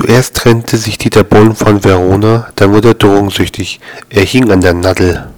Zuerst trennte sich Dieter Bohlen von Verona, dann wurde er drogensüchtig. Er hing an der Nadel.